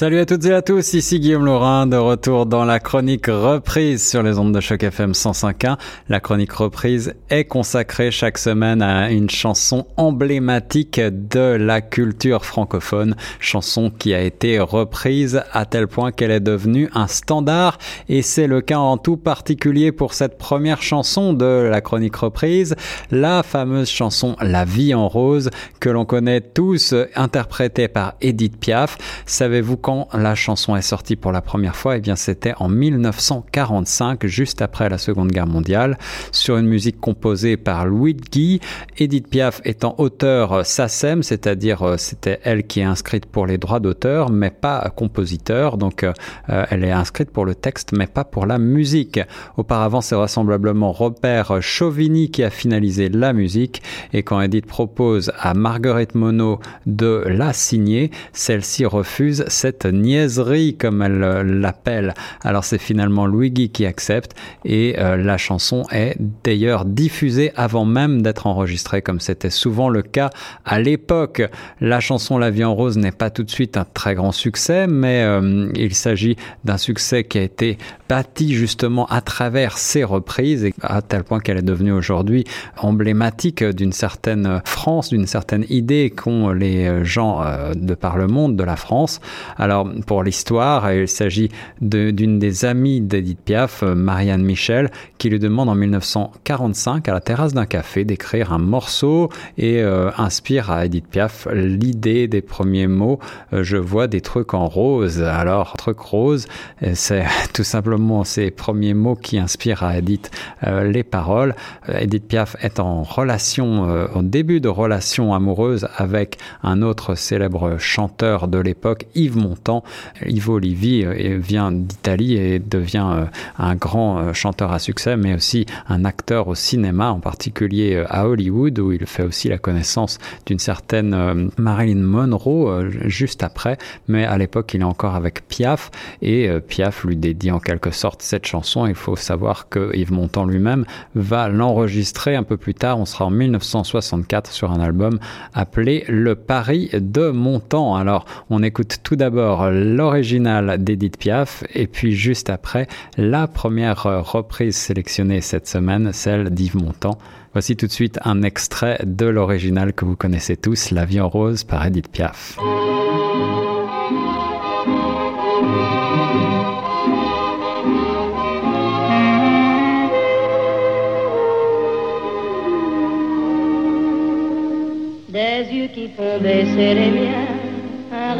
Salut à toutes et à tous, ici Guillaume Laurin, de retour dans la chronique reprise sur les ondes de choc FM 105.1. La chronique reprise est consacrée chaque semaine à une chanson emblématique de la culture francophone, chanson qui a été reprise à tel point qu'elle est devenue un standard et c'est le cas en tout particulier pour cette première chanson de la chronique reprise, la fameuse chanson La vie en rose que l'on connaît tous, interprétée par Edith Piaf. Savez-vous la chanson est sortie pour la première fois Eh bien, c'était en 1945, juste après la Seconde Guerre mondiale, sur une musique composée par Louis Guy. Edith Piaf étant auteur SACEM, c'est-à-dire euh, c'était elle qui est inscrite pour les droits d'auteur, mais pas compositeur. Donc, euh, elle est inscrite pour le texte, mais pas pour la musique. Auparavant, c'est vraisemblablement Robert Chauvigny qui a finalisé la musique. Et quand Edith propose à Marguerite Monod de la signer, celle-ci refuse cette niaiserie, comme elle euh, l'appelle. Alors c'est finalement Luigi qui accepte et euh, la chanson est d'ailleurs diffusée avant même d'être enregistrée, comme c'était souvent le cas à l'époque. La chanson La vie en rose n'est pas tout de suite un très grand succès, mais euh, il s'agit d'un succès qui a été bâti justement à travers ses reprises et à tel point qu'elle est devenue aujourd'hui emblématique d'une certaine France, d'une certaine idée qu'ont les gens de par le monde de la France. Alors, pour l'histoire, il s'agit d'une des amies d'Edith Piaf, Marianne Michel, qui lui demande en 1945 à la terrasse d'un café d'écrire un morceau et euh, inspire à Edith Piaf l'idée des premiers mots euh, Je vois des trucs en rose. Alors, truc rose, c'est tout simplement ces premiers mots qui inspirent à Edith euh, les paroles. Edith Piaf est en relation, au début de relation amoureuse avec un autre célèbre chanteur de l'époque, Yves Montand. Ivo Olivi vient d'Italie et devient un grand chanteur à succès mais aussi un acteur au cinéma, en particulier euh, à Hollywood, où il fait aussi la connaissance d'une certaine euh, Marilyn Monroe euh, juste après, mais à l'époque il est encore avec Piaf, et Piaf lui dédie en quelque sorte cette chanson. Il faut savoir que Yves Montand lui-même va l'enregistrer un peu plus tard, on sera en 1964 sur un album appelé Le Paris de Montand. Alors on écoute tout d'abord l'original d'Edith Piaf, et puis juste après la première reprise sélectionnée cette semaine, celle d'Yves Montand. Voici tout de suite un extrait de l'original que vous connaissez tous, La vie en rose par Edith Piaf. Des yeux qui font baisser les miens,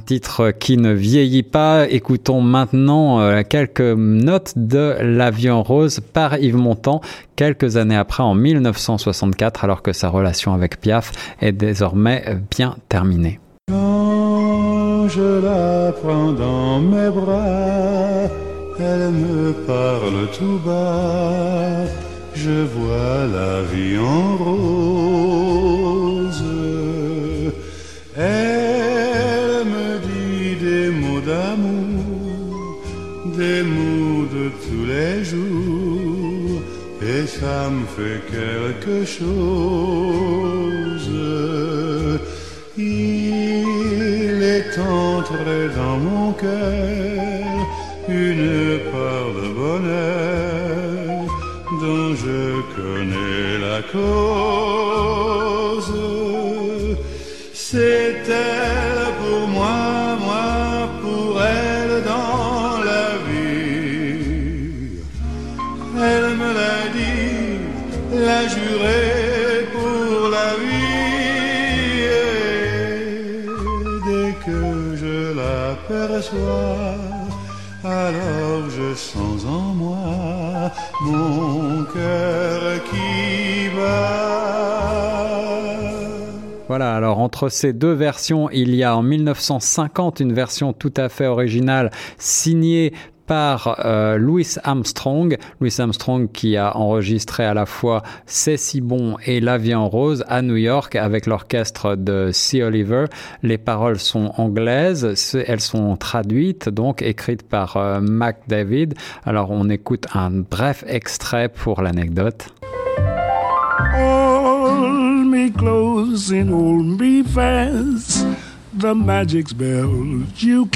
Un titre qui ne vieillit pas. Écoutons maintenant euh, quelques notes de L'avion rose par Yves Montand, quelques années après, en 1964, alors que sa relation avec Piaf est désormais bien terminée. Quand je la prends dans mes bras, elle me parle tout bas, je vois la vie en rose. Ça me fait quelque chose. Il est entré dans mon cœur une part de bonheur dont je connais la cause. C'est l'a juré pour la vie. Et dès que je l'aperçois, alors je sens en moi mon cœur qui bat. Voilà, alors entre ces deux versions, il y a en 1950 une version tout à fait originale signée par euh, Louis Armstrong. Louis Armstrong qui a enregistré à la fois C'est si bon et La vie en rose à New York avec l'orchestre de C. Oliver. Les paroles sont anglaises, elles sont traduites, donc écrites par euh, Mac David. Alors on écoute un bref extrait pour l'anecdote. Me me fast. The magic spell you.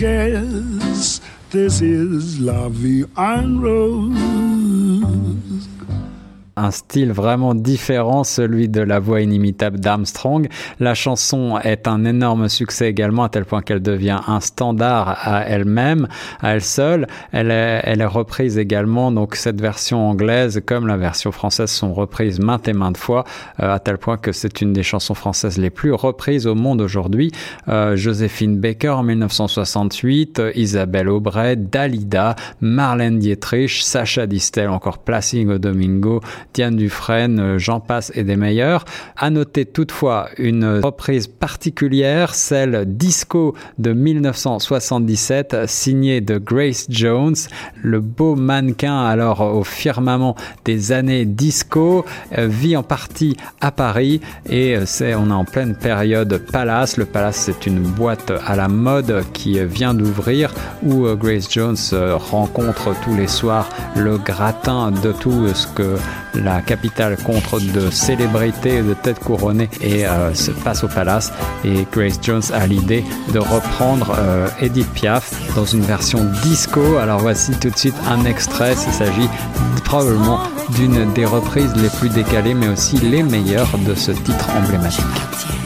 This is La Vie en Rose. Un style vraiment différent, celui de la voix inimitable d'Armstrong. La chanson est un énorme succès également, à tel point qu'elle devient un standard à elle-même, à elle seule. Elle est, elle est reprise également, donc cette version anglaise comme la version française sont reprises maintes et maintes fois, euh, à tel point que c'est une des chansons françaises les plus reprises au monde aujourd'hui. Euh, Joséphine Baker en 1968, Isabelle Aubray, Dalida, Marlène Dietrich, Sacha Distel, encore Placido Domingo, Dufresne, euh, j'en passe et des meilleurs. À noter toutefois une reprise particulière, celle disco de 1977, signée de Grace Jones, le beau mannequin alors au firmament des années disco, euh, vit en partie à Paris et euh, c'est on est en pleine période Palace. Le Palace c'est une boîte à la mode qui vient d'ouvrir où Grace Jones rencontre tous les soirs le gratin de tout ce que la capitale contre de célébrités de têtes couronnées et euh, se passe au palace. Et Grace Jones a l'idée de reprendre euh, Edith Piaf dans une version disco. Alors voici tout de suite un extrait. Il s'agit probablement d'une des reprises les plus décalées mais aussi les meilleures de ce titre emblématique.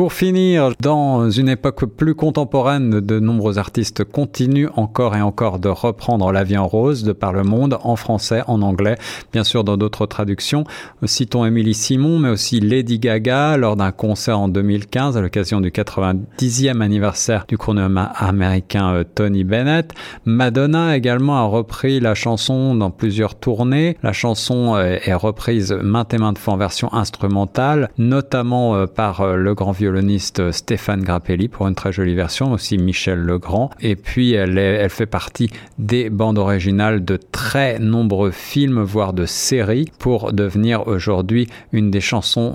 Pour finir, dans une époque plus contemporaine, de nombreux artistes continuent encore et encore de reprendre La vie en rose de par le monde, en français, en anglais, bien sûr dans d'autres traductions. Citons Émilie Simon, mais aussi Lady Gaga lors d'un concert en 2015 à l'occasion du 90e anniversaire du chronome américain euh, Tony Bennett. Madonna également a repris la chanson dans plusieurs tournées. La chanson euh, est reprise maintes et maintes fois en version instrumentale, notamment euh, par le grand vieux Stéphane Grappelli pour une très jolie version, aussi Michel Legrand. Et puis elle, elle fait partie des bandes originales de très nombreux films, voire de séries, pour devenir aujourd'hui une des chansons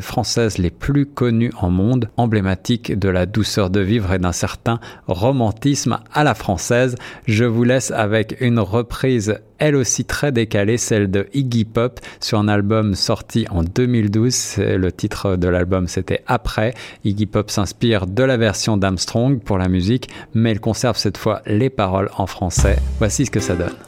françaises les plus connues en monde, emblématique de la douceur de vivre et d'un certain romantisme à la française. Je vous laisse avec une reprise elle aussi très décalée, celle de Iggy Pop sur un album sorti en 2012. Le titre de l'album c'était Après. Iggy Pop s'inspire de la version d'Armstrong pour la musique, mais il conserve cette fois les paroles en français. Voici ce que ça donne.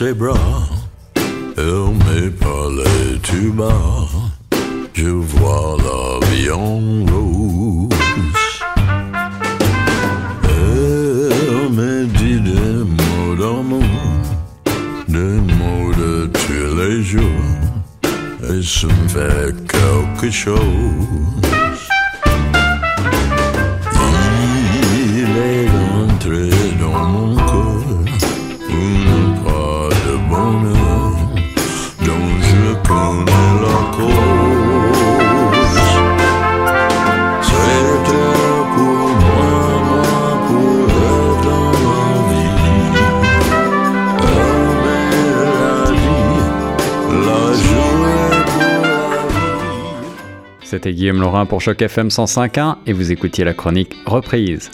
Ses bras, elle me parlait tout bas. Je vois la vie en rose. Elle me dit des mots d'amour, des mots de tous les jours, et ça me fait quelque chose. C'était Guillaume Laurin pour Choc FM 105.1 et vous écoutiez la chronique Reprise.